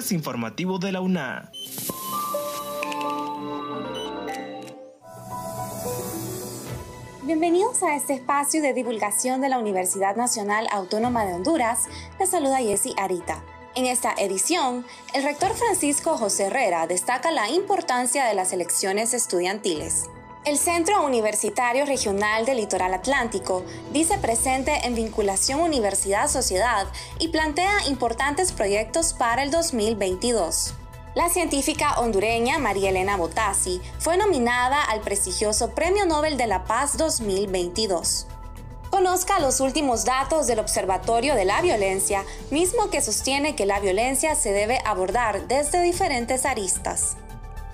informativo de la UNA. Bienvenidos a este espacio de divulgación de la Universidad Nacional Autónoma de Honduras. Les saluda Jessy Arita. En esta edición, el rector Francisco José Herrera destaca la importancia de las elecciones estudiantiles. El Centro Universitario Regional del Litoral Atlántico dice presente en vinculación universidad-sociedad y plantea importantes proyectos para el 2022. La científica hondureña María Elena Botassi fue nominada al prestigioso Premio Nobel de la Paz 2022. Conozca los últimos datos del Observatorio de la Violencia, mismo que sostiene que la violencia se debe abordar desde diferentes aristas.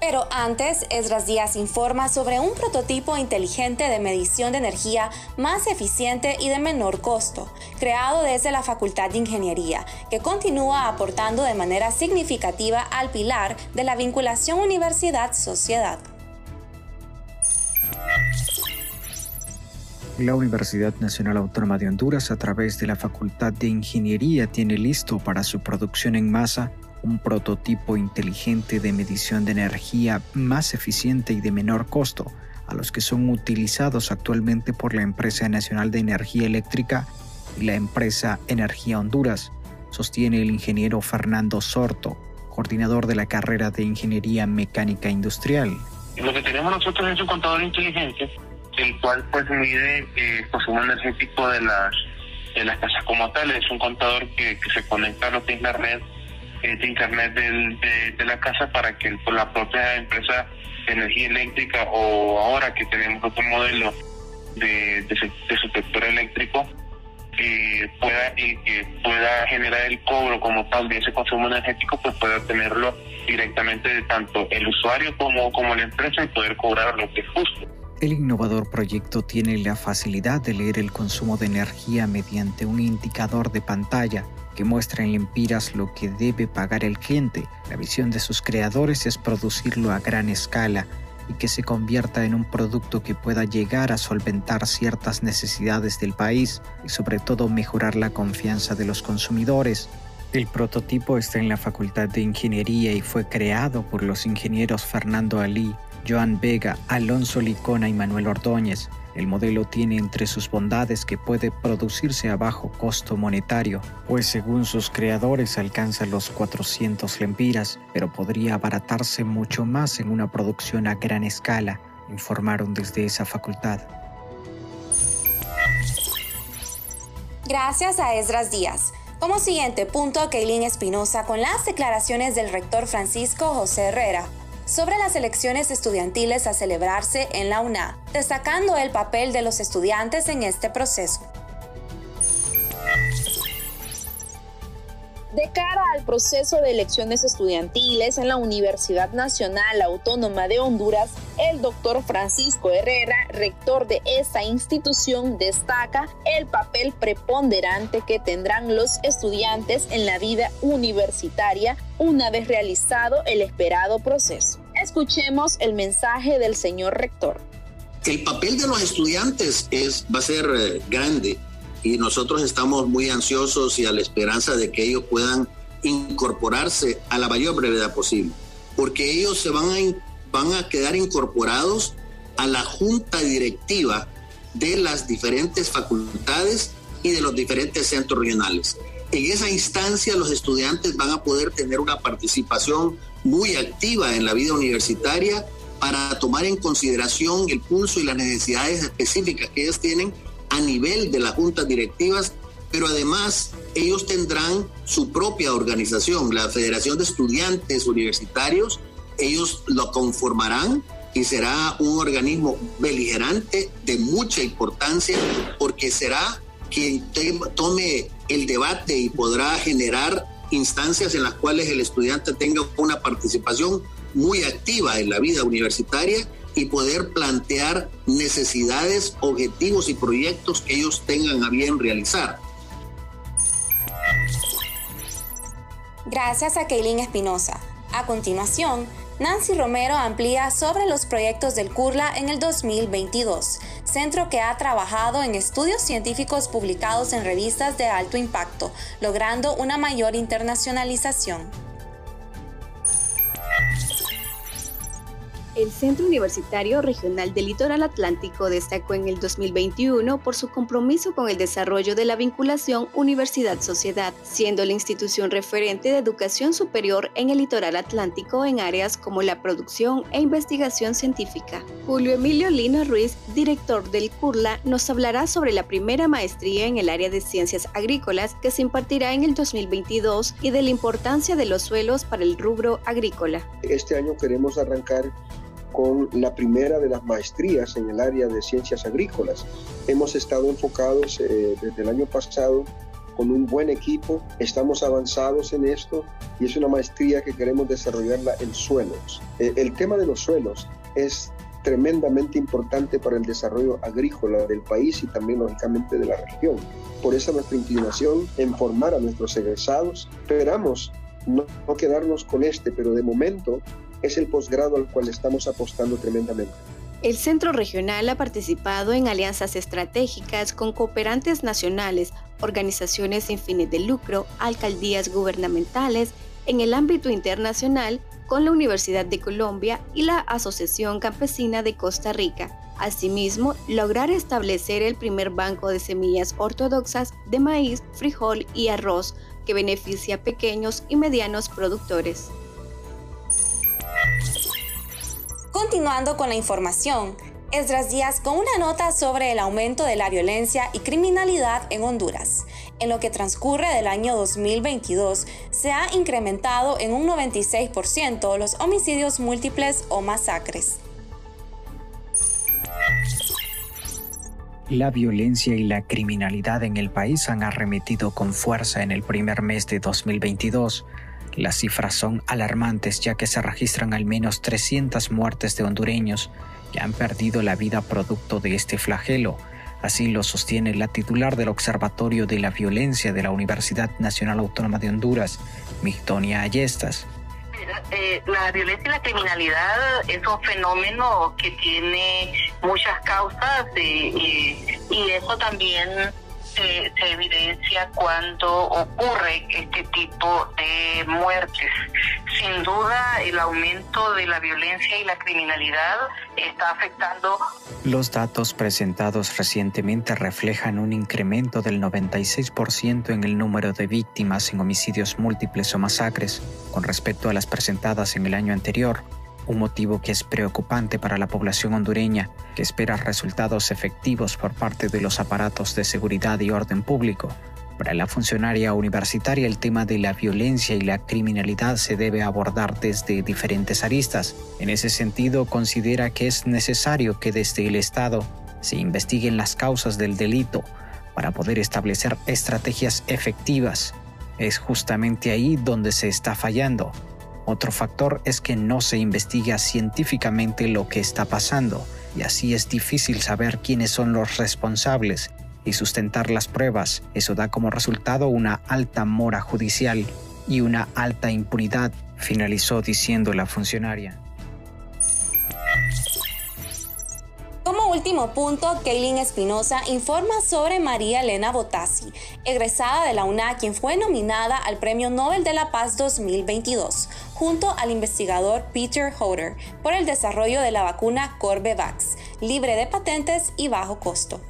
Pero antes, Esdras Díaz informa sobre un prototipo inteligente de medición de energía más eficiente y de menor costo, creado desde la Facultad de Ingeniería, que continúa aportando de manera significativa al pilar de la vinculación universidad-sociedad. La Universidad Nacional Autónoma de Honduras, a través de la Facultad de Ingeniería, tiene listo para su producción en masa un prototipo inteligente de medición de energía más eficiente y de menor costo a los que son utilizados actualmente por la Empresa Nacional de Energía Eléctrica y la empresa Energía Honduras, sostiene el ingeniero Fernando Sorto, coordinador de la carrera de Ingeniería Mecánica Industrial. Lo que tenemos nosotros es un contador inteligente, el cual pues mide eh, el consumo energético de las, de las casas como tal. Es un contador que, se conecta a lo que es la red eh, de internet de, la casa para que por la propia empresa de energía eléctrica o ahora que tenemos otro modelo de, de, su sector eléctrico eh, pueda que pueda generar el cobro como tal de ese consumo energético pues pueda tenerlo directamente de tanto el usuario como, como la empresa y poder cobrar lo que es justo. El innovador proyecto tiene la facilidad de leer el consumo de energía mediante un indicador de pantalla que muestra en lempiras lo que debe pagar el cliente. La visión de sus creadores es producirlo a gran escala y que se convierta en un producto que pueda llegar a solventar ciertas necesidades del país y sobre todo mejorar la confianza de los consumidores. El prototipo está en la Facultad de Ingeniería y fue creado por los ingenieros Fernando Ali, Joan Vega, Alonso Licona y Manuel Ordóñez. El modelo tiene entre sus bondades que puede producirse a bajo costo monetario, pues según sus creadores alcanza los 400 lempiras, pero podría abaratarse mucho más en una producción a gran escala, informaron desde esa facultad. Gracias a Esdras Díaz. Como siguiente punto, Keilin Espinosa con las declaraciones del rector Francisco José Herrera sobre las elecciones estudiantiles a celebrarse en la UNA, destacando el papel de los estudiantes en este proceso. De cara al proceso de elecciones estudiantiles en la Universidad Nacional Autónoma de Honduras, el doctor Francisco Herrera, rector de esta institución, destaca el papel preponderante que tendrán los estudiantes en la vida universitaria una vez realizado el esperado proceso. Escuchemos el mensaje del señor rector. El papel de los estudiantes es, va a ser eh, grande y nosotros estamos muy ansiosos y a la esperanza de que ellos puedan incorporarse a la mayor brevedad posible, porque ellos se van a, van a quedar incorporados a la junta directiva de las diferentes facultades y de los diferentes centros regionales. En esa instancia los estudiantes van a poder tener una participación muy activa en la vida universitaria para tomar en consideración el pulso y las necesidades específicas que ellos tienen a nivel de las juntas directivas, pero además ellos tendrán su propia organización, la Federación de Estudiantes Universitarios, ellos lo conformarán y será un organismo beligerante de mucha importancia porque será quien tome el debate y podrá generar instancias en las cuales el estudiante tenga una participación muy activa en la vida universitaria y poder plantear necesidades, objetivos y proyectos que ellos tengan a bien realizar. Gracias a Keilin Espinosa. A continuación, Nancy Romero amplía sobre los proyectos del CURLA en el 2022, centro que ha trabajado en estudios científicos publicados en revistas de alto impacto, logrando una mayor internacionalización. El Centro Universitario Regional del Litoral Atlántico destacó en el 2021 por su compromiso con el desarrollo de la vinculación universidad-sociedad, siendo la institución referente de educación superior en el litoral atlántico en áreas como la producción e investigación científica. Julio Emilio Lino Ruiz, director del CURLA, nos hablará sobre la primera maestría en el área de ciencias agrícolas que se impartirá en el 2022 y de la importancia de los suelos para el rubro agrícola. Este año queremos arrancar con la primera de las maestrías en el área de ciencias agrícolas. Hemos estado enfocados eh, desde el año pasado con un buen equipo, estamos avanzados en esto y es una maestría que queremos desarrollarla en suelos. Eh, el tema de los suelos es tremendamente importante para el desarrollo agrícola del país y también lógicamente de la región. Por eso nuestra inclinación en formar a nuestros egresados. Esperamos no quedarnos con este, pero de momento es el posgrado al cual estamos apostando tremendamente. El Centro Regional ha participado en alianzas estratégicas con cooperantes nacionales, organizaciones sin fines de lucro, alcaldías gubernamentales, en el ámbito internacional con la Universidad de Colombia y la Asociación Campesina de Costa Rica. Asimismo, lograr establecer el primer banco de semillas ortodoxas de maíz, frijol y arroz que beneficia a pequeños y medianos productores. Continuando con la información, Esdras Díaz con una nota sobre el aumento de la violencia y criminalidad en Honduras. En lo que transcurre del año 2022, se ha incrementado en un 96% los homicidios múltiples o masacres. La violencia y la criminalidad en el país han arremetido con fuerza en el primer mes de 2022 las cifras son alarmantes ya que se registran al menos 300 muertes de hondureños que han perdido la vida producto de este flagelo. Así lo sostiene la titular del Observatorio de la Violencia de la Universidad Nacional Autónoma de Honduras, Migdonia Ayestas. Eh, la violencia y la criminalidad es un fenómeno que tiene muchas causas y eso también se, evidencia cuando ocurre este tipo de muertes. Sin duda, el aumento de la violencia y la criminalidad está afectando. Los datos presentados recientemente reflejan un incremento del 96% en el número de víctimas en homicidios múltiples o masacres con respecto a las presentadas en el año anterior un motivo que es preocupante para la población hondureña, que espera resultados efectivos por parte de los aparatos de seguridad y orden público. Para la funcionaria universitaria el tema de la violencia y la criminalidad se debe abordar desde diferentes aristas. En ese sentido, considera que es necesario que desde el Estado se investiguen las causas del delito para poder establecer estrategias efectivas. Es justamente ahí donde se está fallando otro factor es que no se investiga científicamente lo que está pasando y así es difícil saber quiénes son los responsables y sustentar las pruebas. Eso da como resultado una alta mora judicial y una alta impunidad, finalizó diciendo la funcionaria. Último punto, Kaylin Espinosa informa sobre María Elena Botassi, egresada de la UNA, quien fue nominada al Premio Nobel de la Paz 2022, junto al investigador Peter Hoder, por el desarrollo de la vacuna Corbevax, libre de patentes y bajo costo.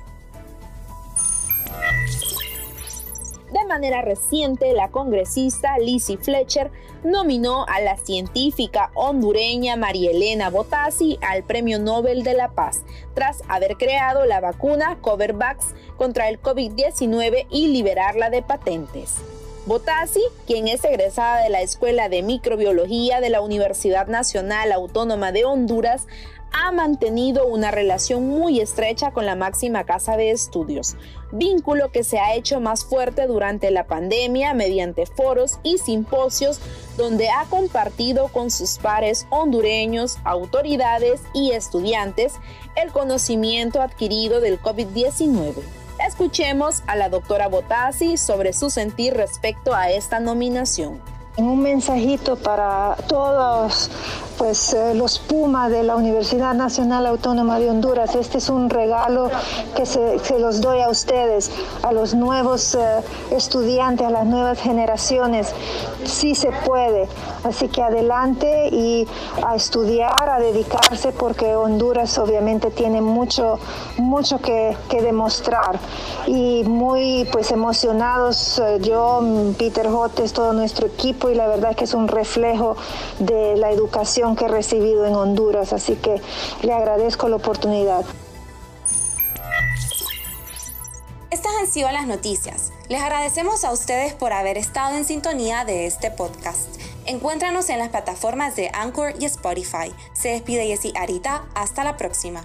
Manera reciente, la congresista Lizzie Fletcher nominó a la científica hondureña María Elena Botassi al Premio Nobel de la Paz, tras haber creado la vacuna Covervax contra el COVID-19 y liberarla de patentes. Botassi, quien es egresada de la Escuela de Microbiología de la Universidad Nacional Autónoma de Honduras, ha mantenido una relación muy estrecha con la máxima casa de estudios, vínculo que se ha hecho más fuerte durante la pandemia mediante foros y simposios donde ha compartido con sus pares hondureños, autoridades y estudiantes el conocimiento adquirido del COVID-19. Escuchemos a la doctora Botassi sobre su sentir respecto a esta nominación. Un mensajito para todos pues eh, los Pumas de la Universidad Nacional Autónoma de Honduras. Este es un regalo que se, los doy a ustedes, a los nuevos eh, estudiantes, a las nuevas generaciones. Sí se puede. Así que adelante y a estudiar, a dedicarse, porque Honduras obviamente tiene mucho, mucho que, demostrar. Y muy pues emocionados, eh, yo, Peter Jotes, todo nuestro equipo, y la verdad que es un reflejo de la educación que he recibido en Honduras, así que le agradezco la oportunidad. Estas han sido las noticias. Les agradecemos a ustedes por haber estado en sintonía de este podcast. Encuéntranos en las plataformas de Anchor y Spotify. Se despide Jessy Arita. Hasta la próxima.